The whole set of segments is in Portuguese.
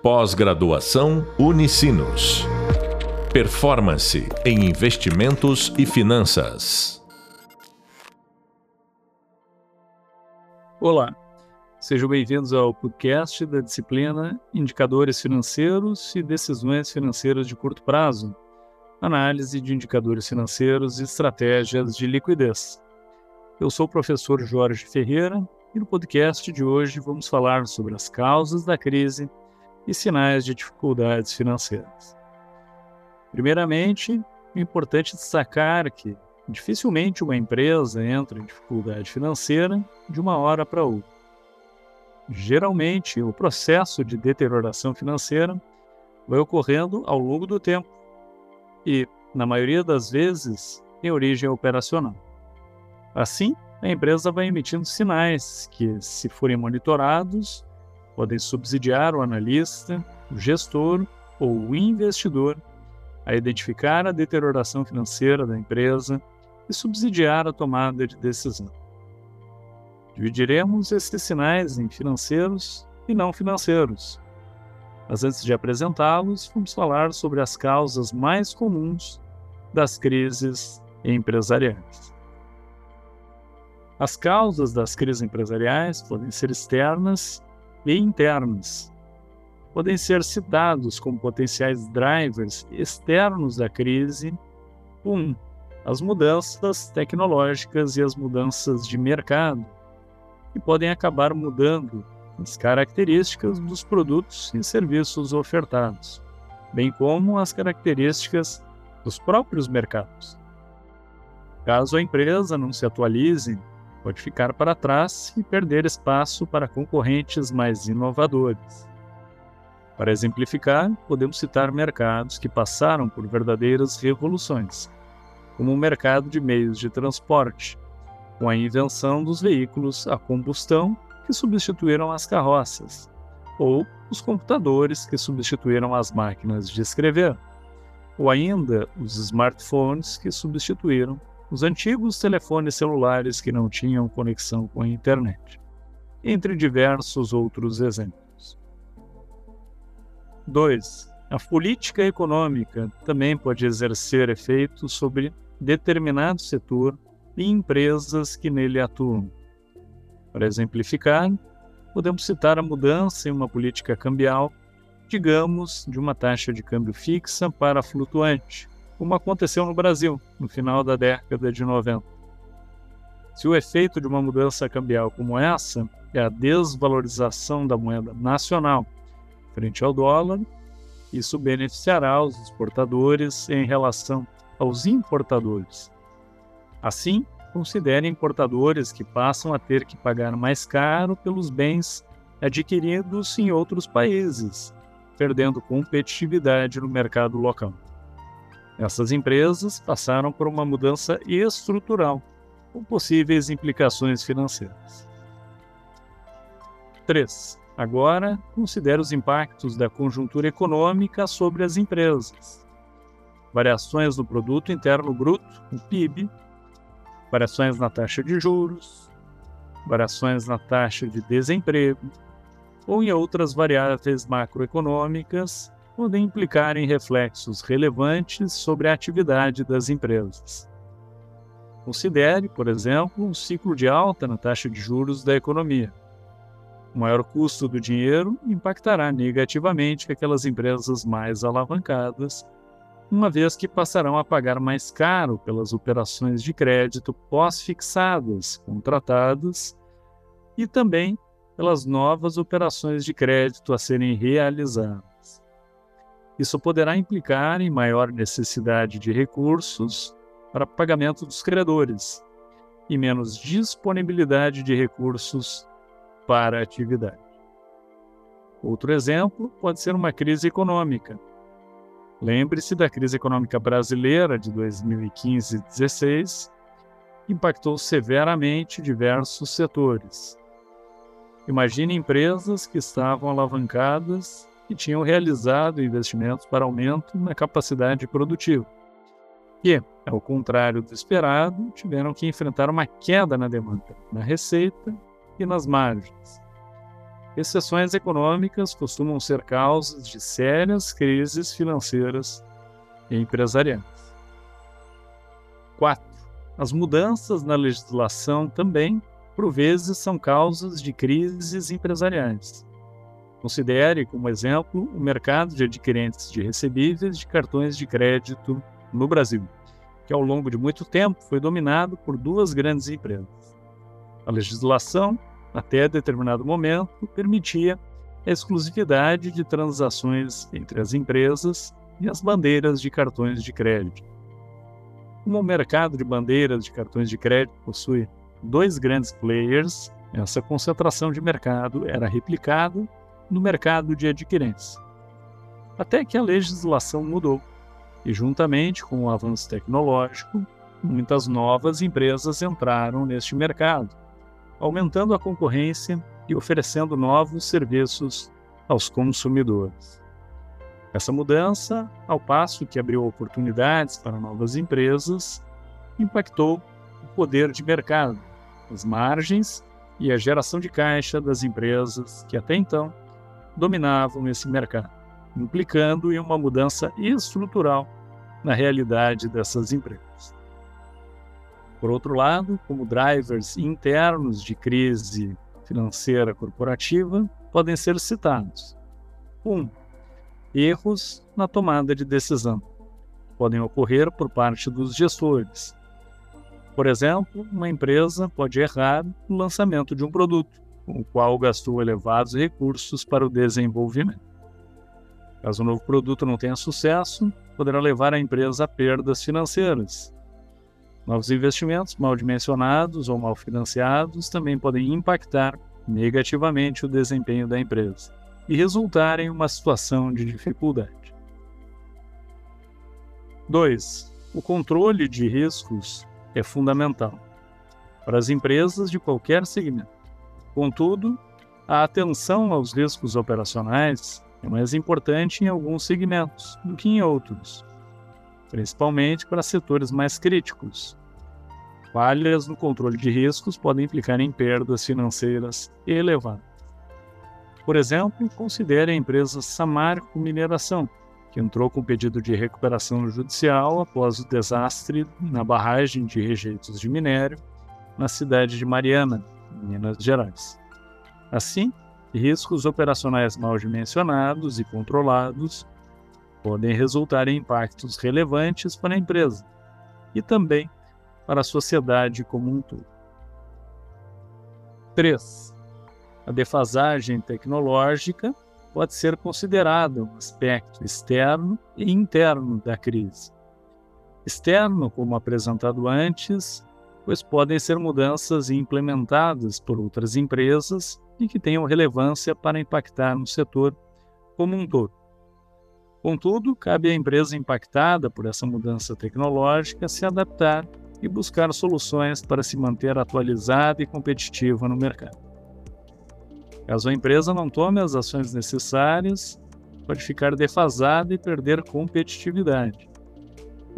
Pós-graduação Unicinos. Performance em investimentos e finanças. Olá, sejam bem-vindos ao podcast da disciplina Indicadores Financeiros e Decisões Financeiras de Curto Prazo, análise de indicadores financeiros e estratégias de liquidez. Eu sou o professor Jorge Ferreira e no podcast de hoje vamos falar sobre as causas da crise e sinais de dificuldades financeiras. Primeiramente, é importante destacar que dificilmente uma empresa entra em dificuldade financeira de uma hora para outra. Geralmente, o processo de deterioração financeira vai ocorrendo ao longo do tempo e, na maioria das vezes, tem origem operacional. Assim, a empresa vai emitindo sinais que, se forem monitorados, podem subsidiar o analista, o gestor ou o investidor a identificar a deterioração financeira da empresa e subsidiar a tomada de decisão. Dividiremos esses sinais em financeiros e não financeiros. Mas antes de apresentá-los, vamos falar sobre as causas mais comuns das crises empresariais. As causas das crises empresariais podem ser externas e internas. Podem ser citados como potenciais drivers externos da crise. 1. Um, as mudanças tecnológicas e as mudanças de mercado, que podem acabar mudando as características dos produtos e serviços ofertados, bem como as características dos próprios mercados. Caso a empresa não se atualize pode ficar para trás e perder espaço para concorrentes mais inovadores. Para exemplificar, podemos citar mercados que passaram por verdadeiras revoluções, como o mercado de meios de transporte, com a invenção dos veículos a combustão que substituíram as carroças, ou os computadores que substituíram as máquinas de escrever, ou ainda os smartphones que substituíram os antigos telefones celulares que não tinham conexão com a internet, entre diversos outros exemplos. 2. A política econômica também pode exercer efeito sobre determinado setor e empresas que nele atuam. Para exemplificar, podemos citar a mudança em uma política cambial, digamos, de uma taxa de câmbio fixa para flutuante, como aconteceu no Brasil no final da década de 90. Se o efeito de uma mudança cambial como essa é a desvalorização da moeda nacional frente ao dólar, isso beneficiará os exportadores em relação aos importadores. Assim, considere importadores que passam a ter que pagar mais caro pelos bens adquiridos em outros países, perdendo competitividade no mercado local. Essas empresas passaram por uma mudança estrutural, com possíveis implicações financeiras. 3. Agora, considere os impactos da conjuntura econômica sobre as empresas. Variações no produto interno bruto, o PIB, variações na taxa de juros, variações na taxa de desemprego ou em outras variáveis macroeconômicas podem implicar em reflexos relevantes sobre a atividade das empresas. Considere, por exemplo, um ciclo de alta na taxa de juros da economia. O maior custo do dinheiro impactará negativamente aquelas empresas mais alavancadas, uma vez que passarão a pagar mais caro pelas operações de crédito pós-fixadas contratadas e também pelas novas operações de crédito a serem realizadas. Isso poderá implicar em maior necessidade de recursos para pagamento dos credores e menos disponibilidade de recursos para a atividade. Outro exemplo pode ser uma crise econômica. Lembre-se da crise econômica brasileira de 2015 e 2016, que impactou severamente diversos setores. Imagine empresas que estavam alavancadas que tinham realizado investimentos para aumento na capacidade produtiva, que, ao contrário do esperado, tiveram que enfrentar uma queda na demanda, na receita e nas margens. Recessões econômicas costumam ser causas de sérias crises financeiras e empresariais. 4. As mudanças na legislação também, por vezes, são causas de crises empresariais. Considere como exemplo o mercado de adquirentes de recebíveis de cartões de crédito no Brasil, que ao longo de muito tempo foi dominado por duas grandes empresas. A legislação, até determinado momento, permitia a exclusividade de transações entre as empresas e as bandeiras de cartões de crédito. Como o mercado de bandeiras de cartões de crédito possui dois grandes players, essa concentração de mercado era replicada no mercado de adquirentes. Até que a legislação mudou e, juntamente com o avanço tecnológico, muitas novas empresas entraram neste mercado, aumentando a concorrência e oferecendo novos serviços aos consumidores. Essa mudança, ao passo que abriu oportunidades para novas empresas, impactou o poder de mercado, as margens e a geração de caixa das empresas que até então dominavam esse mercado, implicando em uma mudança estrutural na realidade dessas empresas. Por outro lado, como drivers internos de crise financeira corporativa, podem ser citados: 1. Um, erros na tomada de decisão. Podem ocorrer por parte dos gestores. Por exemplo, uma empresa pode errar no lançamento de um produto, com o qual gastou elevados recursos para o desenvolvimento. Caso o novo produto não tenha sucesso, poderá levar a empresa a perdas financeiras. Novos investimentos mal dimensionados ou mal financiados também podem impactar negativamente o desempenho da empresa e resultar em uma situação de dificuldade. 2. O controle de riscos é fundamental para as empresas de qualquer segmento. Contudo, a atenção aos riscos operacionais é mais importante em alguns segmentos do que em outros, principalmente para setores mais críticos. Falhas no controle de riscos podem implicar em perdas financeiras elevadas. Por exemplo, considere a empresa Samarco Mineração, que entrou com pedido de recuperação judicial após o desastre na barragem de rejeitos de minério na cidade de Mariana, Minas Gerais. Assim, riscos operacionais mal dimensionados e controlados podem resultar em impactos relevantes para a empresa e também para a sociedade como um todo. 3. A defasagem tecnológica pode ser considerada um aspecto externo e interno da crise. Externo, como apresentado antes, pois podem ser mudanças implementadas por outras empresas e que tenham relevância para impactar no setor como um todo. Contudo, cabe à empresa impactada por essa mudança tecnológica se adaptar e buscar soluções para se manter atualizada e competitiva no mercado. Caso a empresa não tome as ações necessárias, pode ficar defasada e perder competitividade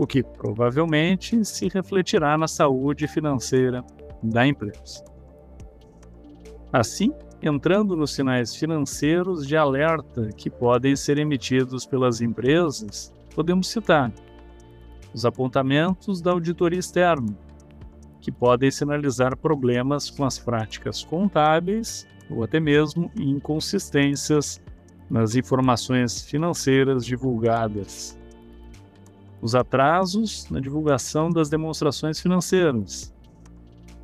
o que provavelmente se refletirá na saúde financeira da empresa. Assim, entrando nos sinais financeiros de alerta que podem ser emitidos pelas empresas, podemos citar os apontamentos da auditoria externa, que podem sinalizar problemas com as práticas contábeis ou até mesmo inconsistências nas informações financeiras divulgadas os atrasos na divulgação das demonstrações financeiras,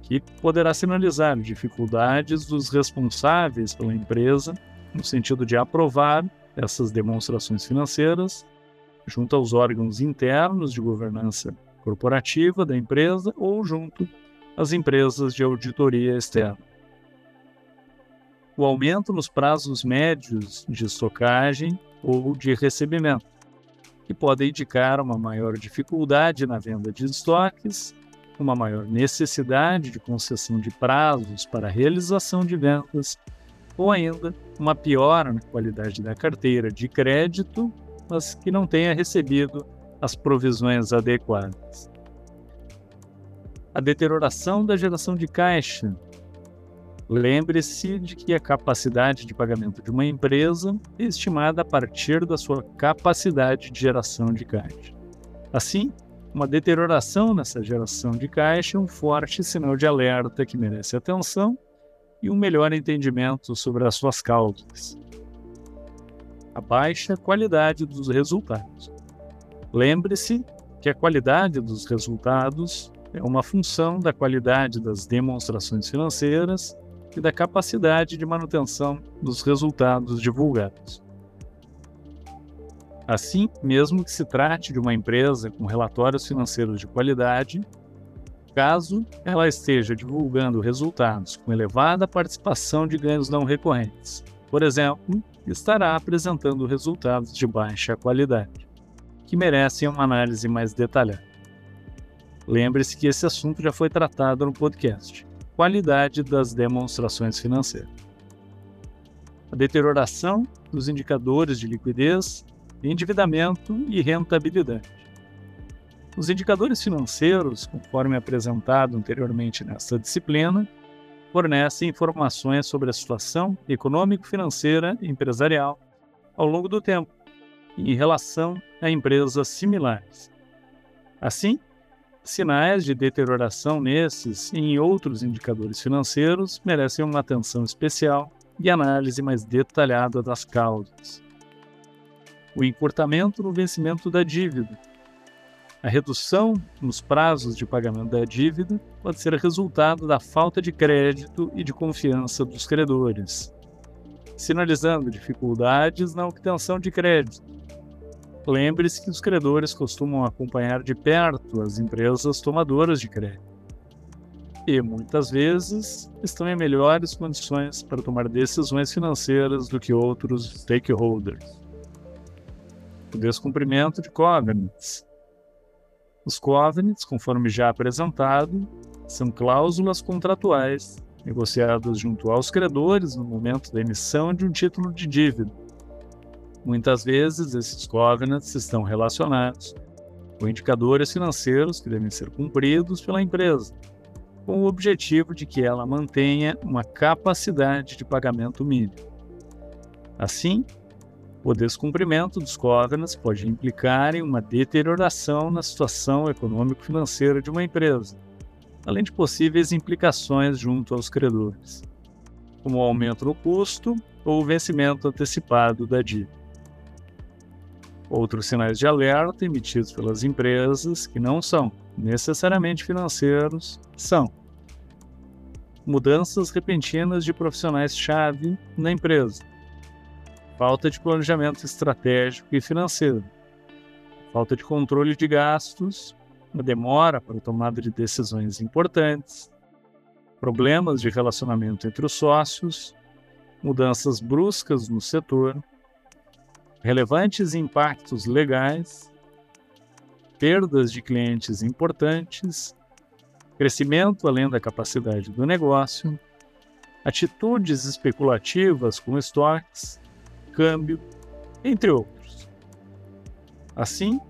que poderá sinalizar dificuldades dos responsáveis pela empresa no sentido de aprovar essas demonstrações financeiras junto aos órgãos internos de governança corporativa da empresa ou junto às empresas de auditoria externa. O aumento nos prazos médios de estocagem ou de recebimento que podem indicar uma maior dificuldade na venda de estoques, uma maior necessidade de concessão de prazos para realização de vendas, ou ainda uma piora na qualidade da carteira de crédito, mas que não tenha recebido as provisões adequadas. A deterioração da geração de caixa Lembre-se de que a capacidade de pagamento de uma empresa é estimada a partir da sua capacidade de geração de caixa. Assim, uma deterioração nessa geração de caixa é um forte sinal de alerta que merece atenção e um melhor entendimento sobre as suas causas. A baixa qualidade dos resultados. Lembre-se que a qualidade dos resultados é uma função da qualidade das demonstrações financeiras e da capacidade de manutenção dos resultados divulgados. Assim, mesmo que se trate de uma empresa com relatórios financeiros de qualidade, caso ela esteja divulgando resultados com elevada participação de ganhos não recorrentes, por exemplo, estará apresentando resultados de baixa qualidade, que merecem uma análise mais detalhada. Lembre-se que esse assunto já foi tratado no podcast qualidade das demonstrações financeiras. A deterioração dos indicadores de liquidez, endividamento e rentabilidade. Os indicadores financeiros, conforme apresentado anteriormente nesta disciplina, fornecem informações sobre a situação econômico-financeira e empresarial ao longo do tempo, em relação a empresas similares. Assim, Sinais de deterioração nesses e em outros indicadores financeiros merecem uma atenção especial e análise mais detalhada das causas. O encurtamento no vencimento da dívida. A redução nos prazos de pagamento da dívida pode ser resultado da falta de crédito e de confiança dos credores, sinalizando dificuldades na obtenção de crédito Lembre-se que os credores costumam acompanhar de perto as empresas tomadoras de crédito e, muitas vezes, estão em melhores condições para tomar decisões financeiras do que outros stakeholders. O descumprimento de covenants. Os covenants, conforme já apresentado, são cláusulas contratuais negociadas junto aos credores no momento da emissão de um título de dívida Muitas vezes, esses covenants estão relacionados com indicadores financeiros que devem ser cumpridos pela empresa, com o objetivo de que ela mantenha uma capacidade de pagamento mínimo. Assim, o descumprimento dos covenants pode implicar em uma deterioração na situação econômico-financeira de uma empresa, além de possíveis implicações junto aos credores, como o aumento no custo ou o vencimento antecipado da dívida. Outros sinais de alerta emitidos pelas empresas, que não são necessariamente financeiros, são mudanças repentinas de profissionais-chave na empresa, falta de planejamento estratégico e financeiro, falta de controle de gastos, uma demora para a tomada de decisões importantes, problemas de relacionamento entre os sócios, mudanças bruscas no setor relevantes impactos legais, perdas de clientes importantes, crescimento além da capacidade do negócio, atitudes especulativas com estoques, câmbio, entre outros. Assim,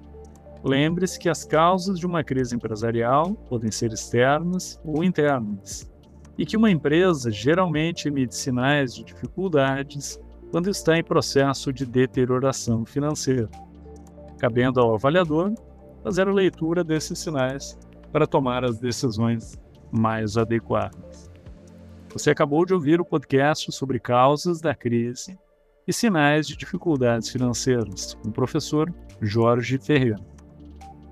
lembre-se que as causas de uma crise empresarial podem ser externas ou internas, e que uma empresa geralmente emite sinais de dificuldades quando está em processo de deterioração financeira, cabendo ao avaliador fazer a leitura desses sinais para tomar as decisões mais adequadas. Você acabou de ouvir o podcast sobre causas da crise e sinais de dificuldades financeiras com o professor Jorge Ferreira.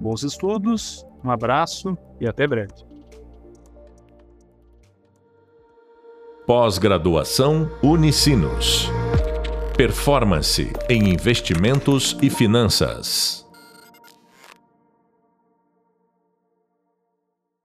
Bons estudos, um abraço e até breve. Pós-graduação Unicinos. Performance em investimentos e finanças.